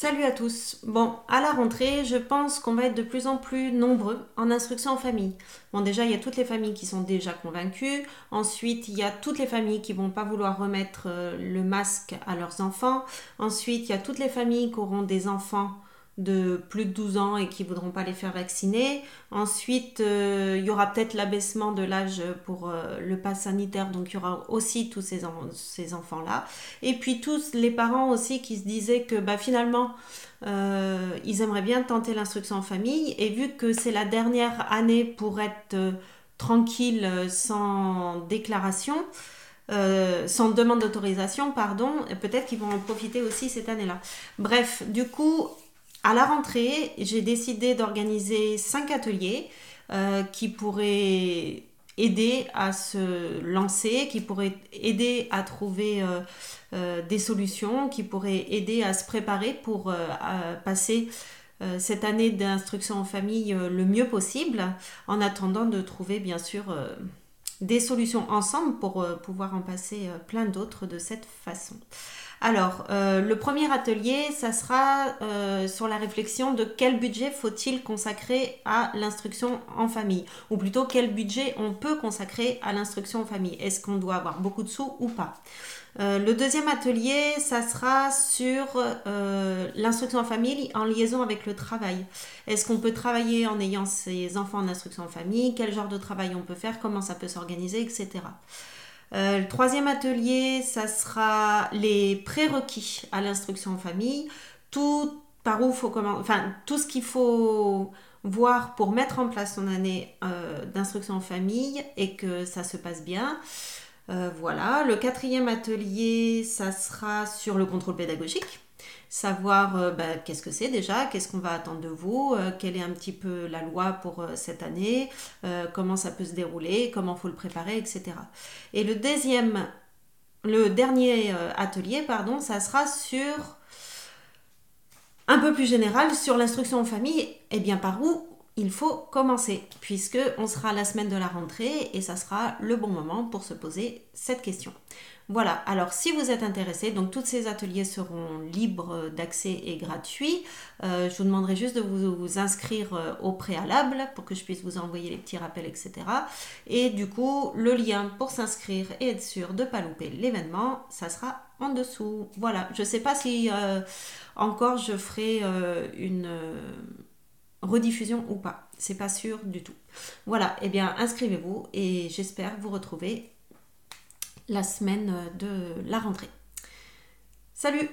Salut à tous. Bon, à la rentrée, je pense qu'on va être de plus en plus nombreux en instruction en famille. Bon, déjà, il y a toutes les familles qui sont déjà convaincues. Ensuite, il y a toutes les familles qui vont pas vouloir remettre euh, le masque à leurs enfants. Ensuite, il y a toutes les familles qui auront des enfants de plus de 12 ans et qui voudront pas les faire vacciner. Ensuite, euh, il y aura peut-être l'abaissement de l'âge pour euh, le pass sanitaire, donc il y aura aussi tous ces, enfants-là. Et puis tous les parents aussi qui se disaient que bah, finalement, euh, ils aimeraient bien tenter l'instruction en famille. Et vu que c'est la dernière année pour être tranquille sans déclaration, sans demande d'autorisation, pardon, peut-être qu'ils vont en profiter aussi cette année-là. Bref, du coup, à la rentrée, j'ai décidé d'organiser cinq ateliers euh, qui pourraient aider à se lancer, qui pourraient aider à trouver euh, euh, des solutions, qui pourraient aider à se préparer pour passer cette année d'instruction en famille le mieux possible, en attendant de trouver bien sûr des solutions ensemble pour pouvoir en passer plein d'autres de cette façon. Alors, euh, le premier atelier, ça sera euh, sur la réflexion de quel budget faut-il consacrer à l'instruction en famille, ou plutôt quel budget on peut consacrer à l'instruction en famille? Est-ce qu'on doit avoir beaucoup de sous ou pas? Euh, le deuxième atelier, ça sera sur l'instruction en famille en liaison avec le travail. Est-ce qu'on peut travailler en ayant ses enfants en instruction en famille? Quel genre de travail on peut faire? Comment ça peut s'organiser, etc. Euh, le troisième atelier, ça sera les prérequis à l'instruction en famille. Tout par où faut comment, enfin tout ce qu'il faut voir pour mettre en place son année euh, d'instruction en famille et que ça se passe bien. Euh, voilà. Le quatrième atelier, ça sera sur le contrôle pédagogique savoir euh, bah, qu'est-ce que c'est déjà, qu'est-ce qu'on va attendre de vous, euh, quelle est un petit peu la loi pour euh, cette année, comment ça peut se dérouler, comment faut le préparer, etc. Et le deuxième, le dernier atelier, pardon, ça sera sur un peu plus général sur l'instruction en famille. Et bien par où il faut commencer, puisque on sera la semaine de la rentrée et ça sera le bon moment pour se poser cette question. Voilà, alors si vous êtes intéressé, donc tous ces ateliers seront libres d'accès et gratuits. Euh, je vous demanderai juste de vous, inscrire euh, au préalable pour que je puisse vous envoyer les petits rappels, etc. Et du coup, le lien pour s'inscrire et être sûr de ne pas louper l'événement, ça sera en dessous. Voilà, je ne sais pas si euh, encore je ferai une rediffusion ou pas. C'est pas sûr du tout. Voilà, et eh bien inscrivez-vous et j'espère vous retrouver la semaine de la rentrée. Salut